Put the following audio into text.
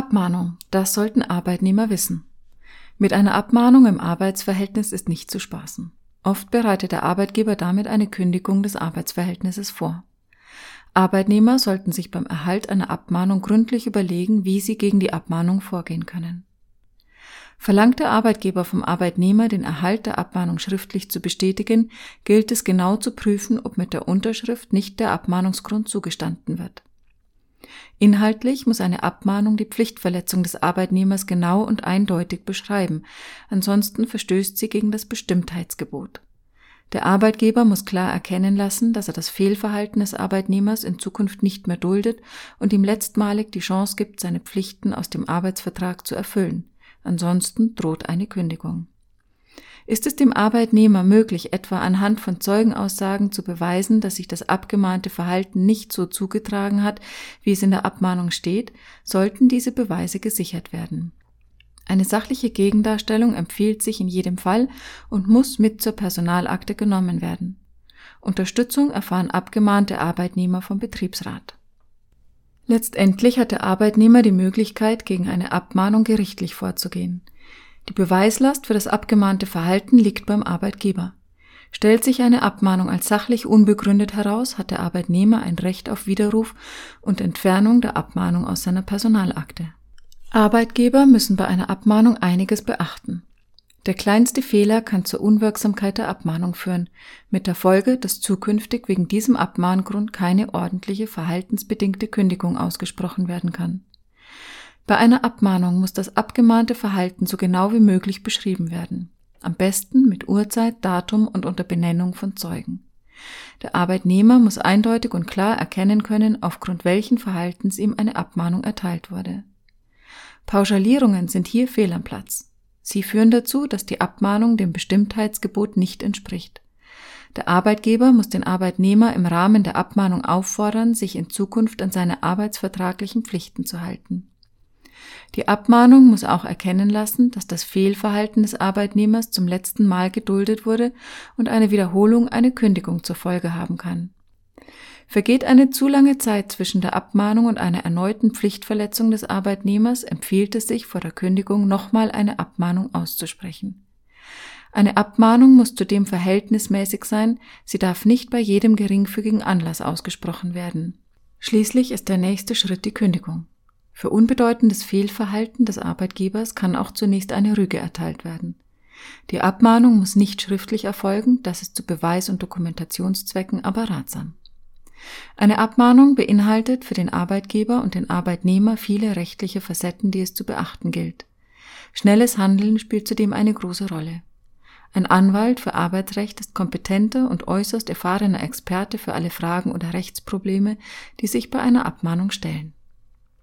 Abmahnung. Das sollten Arbeitnehmer wissen. Mit einer Abmahnung im Arbeitsverhältnis ist nicht zu spaßen. Oft bereitet der Arbeitgeber damit eine Kündigung des Arbeitsverhältnisses vor. Arbeitnehmer sollten sich beim Erhalt einer Abmahnung gründlich überlegen, wie sie gegen die Abmahnung vorgehen können. Verlangt der Arbeitgeber vom Arbeitnehmer, den Erhalt der Abmahnung schriftlich zu bestätigen, gilt es genau zu prüfen, ob mit der Unterschrift nicht der Abmahnungsgrund zugestanden wird. Inhaltlich muss eine Abmahnung die Pflichtverletzung des Arbeitnehmers genau und eindeutig beschreiben, ansonsten verstößt sie gegen das Bestimmtheitsgebot. Der Arbeitgeber muss klar erkennen lassen, dass er das Fehlverhalten des Arbeitnehmers in Zukunft nicht mehr duldet und ihm letztmalig die Chance gibt, seine Pflichten aus dem Arbeitsvertrag zu erfüllen. Ansonsten droht eine Kündigung. Ist es dem Arbeitnehmer möglich, etwa anhand von Zeugenaussagen zu beweisen, dass sich das abgemahnte Verhalten nicht so zugetragen hat, wie es in der Abmahnung steht, sollten diese Beweise gesichert werden. Eine sachliche Gegendarstellung empfiehlt sich in jedem Fall und muss mit zur Personalakte genommen werden. Unterstützung erfahren abgemahnte Arbeitnehmer vom Betriebsrat. Letztendlich hat der Arbeitnehmer die Möglichkeit, gegen eine Abmahnung gerichtlich vorzugehen. Die Beweislast für das abgemahnte Verhalten liegt beim Arbeitgeber. Stellt sich eine Abmahnung als sachlich unbegründet heraus, hat der Arbeitnehmer ein Recht auf Widerruf und Entfernung der Abmahnung aus seiner Personalakte. Arbeitgeber müssen bei einer Abmahnung einiges beachten. Der kleinste Fehler kann zur Unwirksamkeit der Abmahnung führen, mit der Folge, dass zukünftig wegen diesem Abmahngrund keine ordentliche verhaltensbedingte Kündigung ausgesprochen werden kann. Bei einer Abmahnung muss das abgemahnte Verhalten so genau wie möglich beschrieben werden. Am besten mit Uhrzeit, Datum und unter Benennung von Zeugen. Der Arbeitnehmer muss eindeutig und klar erkennen können, aufgrund welchen Verhaltens ihm eine Abmahnung erteilt wurde. Pauschalierungen sind hier fehl am Platz. Sie führen dazu, dass die Abmahnung dem Bestimmtheitsgebot nicht entspricht. Der Arbeitgeber muss den Arbeitnehmer im Rahmen der Abmahnung auffordern, sich in Zukunft an seine arbeitsvertraglichen Pflichten zu halten. Die Abmahnung muss auch erkennen lassen, dass das Fehlverhalten des Arbeitnehmers zum letzten Mal geduldet wurde und eine Wiederholung eine Kündigung zur Folge haben kann. Vergeht eine zu lange Zeit zwischen der Abmahnung und einer erneuten Pflichtverletzung des Arbeitnehmers, empfiehlt es sich, vor der Kündigung nochmal eine Abmahnung auszusprechen. Eine Abmahnung muss zudem verhältnismäßig sein, sie darf nicht bei jedem geringfügigen Anlass ausgesprochen werden. Schließlich ist der nächste Schritt die Kündigung. Für unbedeutendes Fehlverhalten des Arbeitgebers kann auch zunächst eine Rüge erteilt werden. Die Abmahnung muss nicht schriftlich erfolgen, das ist zu Beweis- und Dokumentationszwecken aber ratsam. Eine Abmahnung beinhaltet für den Arbeitgeber und den Arbeitnehmer viele rechtliche Facetten, die es zu beachten gilt. Schnelles Handeln spielt zudem eine große Rolle. Ein Anwalt für Arbeitsrecht ist kompetenter und äußerst erfahrener Experte für alle Fragen oder Rechtsprobleme, die sich bei einer Abmahnung stellen.